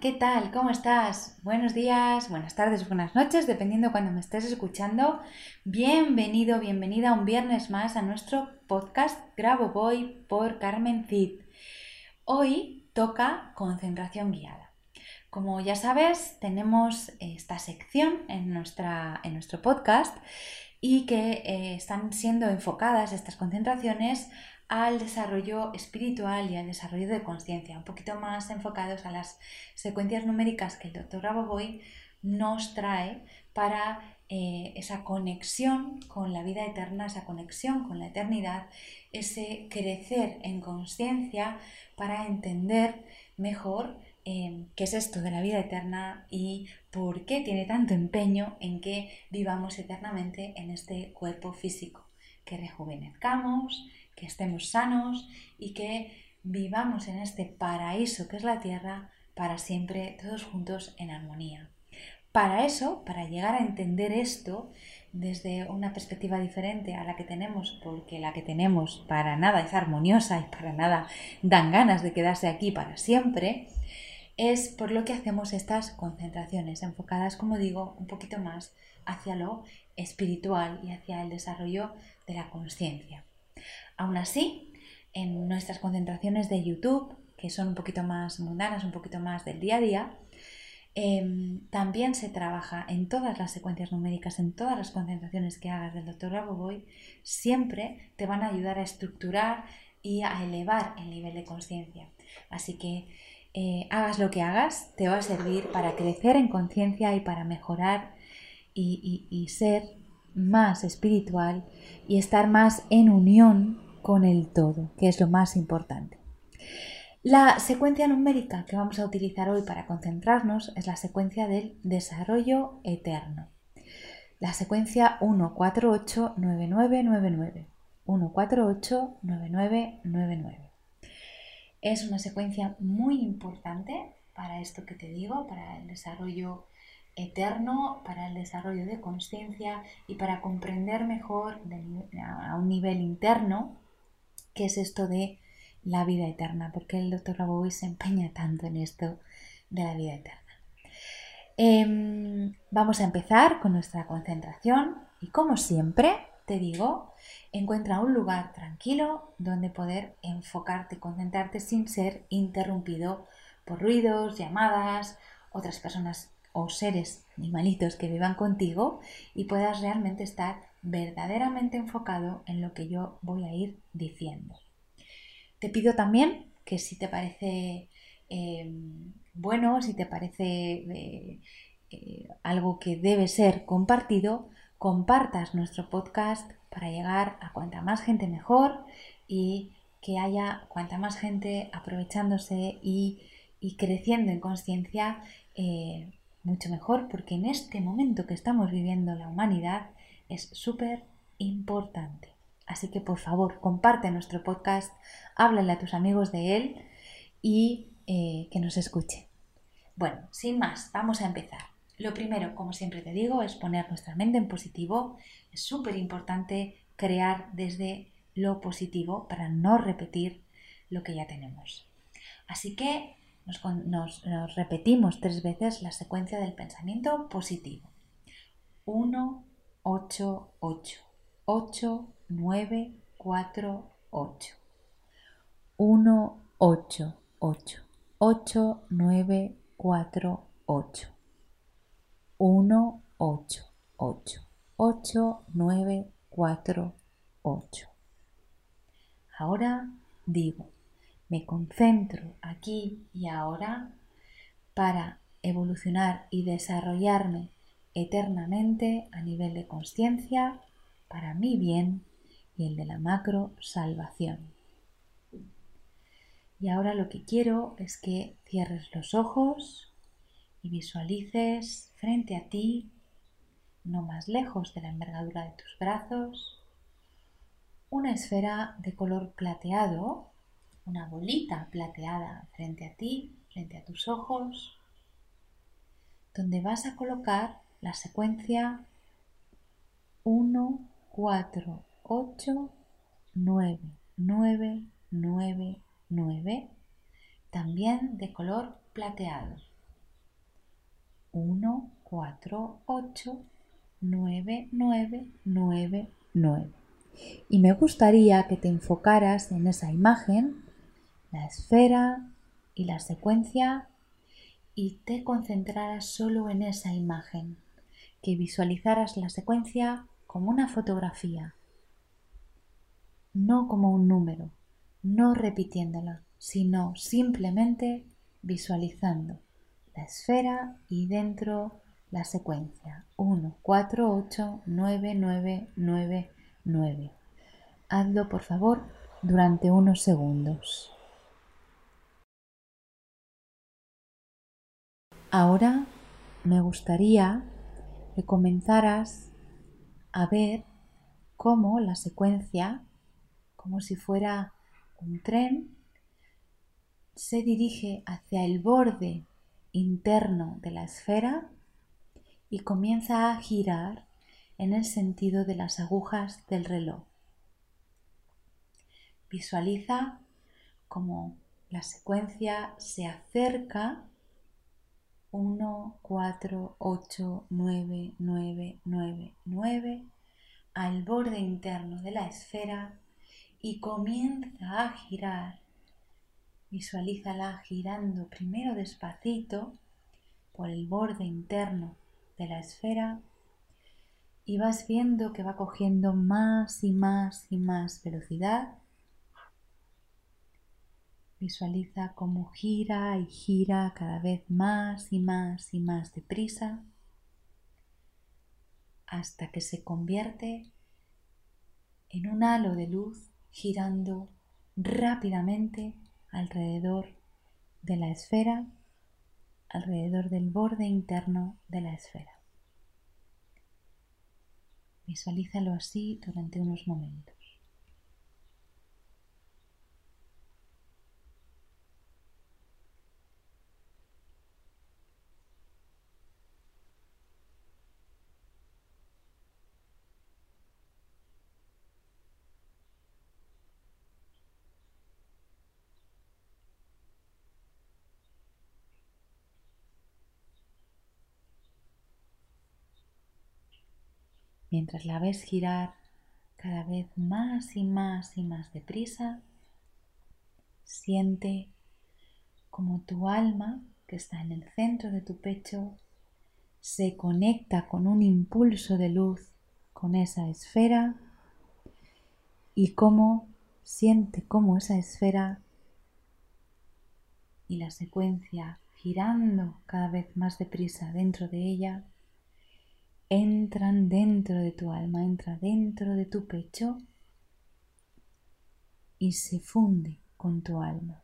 ¿Qué tal? ¿Cómo estás? Buenos días, buenas tardes, buenas noches, dependiendo cuando me estés escuchando. Bienvenido, bienvenida un viernes más a nuestro podcast Grabo Voy por Carmen Cid. Hoy toca concentración guiada. Como ya sabes, tenemos esta sección en, nuestra, en nuestro podcast y que eh, están siendo enfocadas estas concentraciones al desarrollo espiritual y al desarrollo de conciencia, un poquito más enfocados a las secuencias numéricas que el doctor Raboboy nos trae para eh, esa conexión con la vida eterna, esa conexión con la eternidad, ese crecer en conciencia para entender mejor eh, qué es esto de la vida eterna y por qué tiene tanto empeño en que vivamos eternamente en este cuerpo físico, que rejuvenezcamos, que estemos sanos y que vivamos en este paraíso que es la tierra para siempre todos juntos en armonía. Para eso, para llegar a entender esto desde una perspectiva diferente a la que tenemos, porque la que tenemos para nada es armoniosa y para nada dan ganas de quedarse aquí para siempre, es por lo que hacemos estas concentraciones enfocadas, como digo, un poquito más hacia lo espiritual y hacia el desarrollo de la conciencia. Aún así, en nuestras concentraciones de YouTube, que son un poquito más mundanas, un poquito más del día a día, em, también se trabaja en todas las secuencias numéricas, en todas las concentraciones que hagas del Dr. Raboboy, siempre te van a ayudar a estructurar y a elevar el nivel de conciencia. Así que eh, hagas lo que hagas, te va a servir para crecer en conciencia y para mejorar y ser más espiritual y estar más en unión con el todo, que es lo más importante. La secuencia numérica que vamos a utilizar hoy para concentrarnos es la secuencia del desarrollo eterno. La secuencia 1489999. 1489999. Es una secuencia muy importante para esto que te digo, para el desarrollo eterno, para el desarrollo de conciencia y para comprender mejor a un nivel interno qué es esto de la vida eterna, porque el doctor Raboui se empeña tanto en esto de la vida eterna. Em, vamos a empezar con nuestra concentración y como siempre te digo, encuentra un lugar tranquilo donde poder enfocarte, concentrarte sin ser interrumpido por ruidos, llamadas, otras personas o seres animalitos que vivan contigo y puedas realmente estar verdaderamente enfocado en lo que yo voy a ir diciendo. Te pido también que si te parece eh, bueno, si te parece eh, eh, algo que debe ser compartido, compartas nuestro podcast para llegar a cuanta más gente mejor y que haya cuanta más gente aprovechándose y, creciendo en conciencia mucho mejor, porque en este momento que estamos viviendo la humanidad es súper importante. Así que por favor, comparte nuestro podcast, háblale a tus amigos de él y eh, que nos escuche. Bueno, sin más, vamos a empezar. Lo primero, como siempre te digo, es poner nuestra mente en positivo. Es súper importante crear desde lo positivo para no repetir lo que ya tenemos. Así que nos, repetimos tres veces la secuencia del pensamiento positivo. 1, 8, 8. 8, 9, 4, 8. 1, 8, 8. 8, 9, 4, 8. 1, 8, 8. 8, 9, 4, 8. Ahora digo, me concentro aquí y ahora para evolucionar y desarrollarme eternamente a nivel de conciencia para mi bien y el de la macro salvación. Y ahora lo que quiero es que cierres los ojos y visualices frente a ti, no más lejos de la envergadura de tus brazos, una esfera de color plateado, una bolita plateada frente a ti, frente a tus ojos, donde vas a colocar la secuencia 1, 4, 8, 9, 9, 9, 9, también de color plateado. 1, 4, 8, 9, 9, 9, 9. Y me gustaría que te enfocaras en esa imagen, la esfera y la secuencia y te concentraras solo en esa imagen, que visualizaras la secuencia como una fotografía, no como un número, no repitiéndola, sino simplemente visualizando la esfera y dentro la secuencia 1, 4, 8, 9, 9, 9, 9. Hazlo por favor durante unos segundos. Ahora me gustaría que comenzaras a ver cómo la secuencia, como si fuera un tren, se dirige hacia el borde interno de la esfera y comienza a girar en el sentido de las agujas del reloj. Visualiza cómo la secuencia se acerca 1, 4, 8, 9, 9, 9, 9 al borde interno de la esfera y comienza a girar. Visualízala girando primero despacito por el borde interno de la esfera y vas viendo que va cogiendo más y más y más velocidad Visualiza cómo gira y gira cada vez más y más y más deprisa hasta que se convierte en un halo de luz girando rápidamente alrededor de la esfera, alrededor del borde interno de la esfera. Visualízalo así durante unos momentos. Mientras la ves girar cada vez más y más y más deprisa, siente como tu alma, que está en el centro de tu pecho, se conecta con un impulso de luz con esa esfera y cómo siente cómo esa esfera y la secuencia girando cada vez más deprisa dentro de ella entran dentro de tu alma, entra dentro de tu pecho y se funde con tu alma.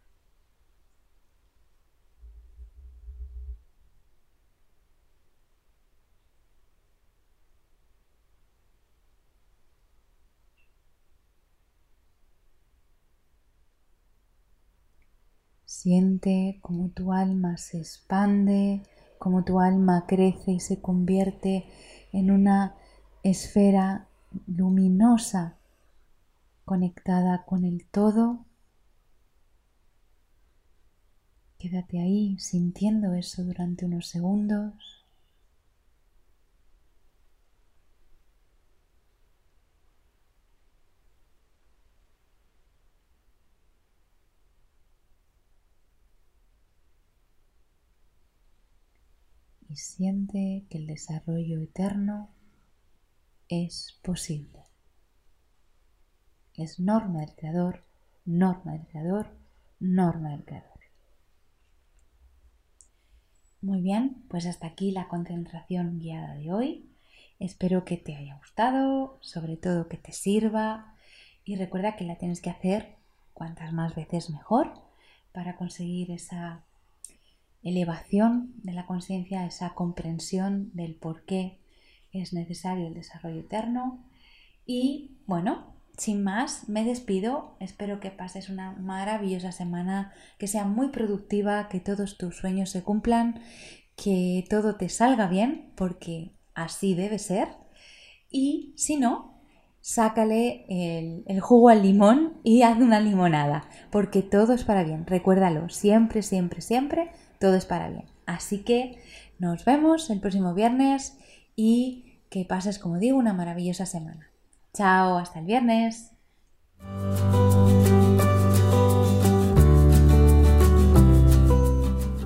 Siente como tu alma se expande, como tu alma crece y se convierte en una esfera luminosa conectada con el todo. Quédate ahí sintiendo eso durante unos segundos. Siente que el desarrollo eterno es posible. Es norma del creador, norma del creador, norma del creador. Muy bien, pues hasta aquí la concentración guiada de hoy. Espero que te haya gustado, sobre todo que te sirva y recuerda que la tienes que hacer cuantas más veces mejor para conseguir esa elevación de la conciencia, esa comprensión del por qué es necesario el desarrollo eterno. Y bueno, sin más, me despido. Espero que pases una maravillosa semana, que sea muy productiva, que todos tus sueños se cumplan, que todo te salga bien, porque así debe ser. Y si no, sácale el, el, jugo al limón y haz una limonada, porque todo es para bien. Recuérdalo, siempre, siempre, siempre, todo es para bien. Así que nos vemos el próximo viernes y que pases, como digo, una maravillosa semana. Chao, hasta el viernes.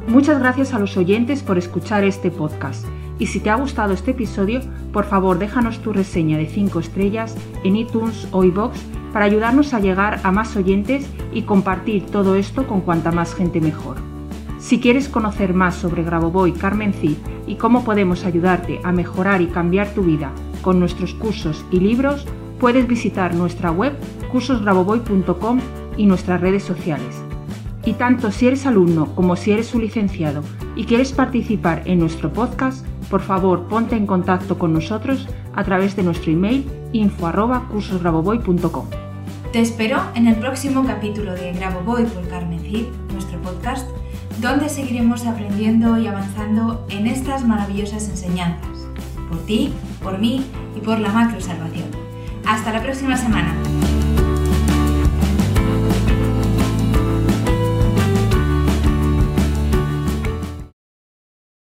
Muchas gracias a los oyentes por escuchar este podcast. Y si te ha gustado este episodio, por favor déjanos tu reseña de 5 estrellas en iTunes o iBox para ayudarnos a llegar a más oyentes y compartir todo esto con cuanta más gente mejor. Si quieres conocer más sobre Grabovoi Carmen Cid y cómo podemos ayudarte a mejorar y cambiar tu vida con nuestros cursos y libros, puedes visitar nuestra web cursosgrabovoi.com y nuestras redes sociales. Y tanto si eres alumno como si eres un licenciado y quieres participar en nuestro podcast, por favor ponte en contacto con nosotros a través de nuestro email info@cursosgrabovoi.com. Te espero en el próximo capítulo de Grabovoi por Carmen Cid, nuestro podcast donde seguiremos aprendiendo y avanzando en estas maravillosas enseñanzas, por ti, por mí y por la macro salvación. Hasta la próxima semana.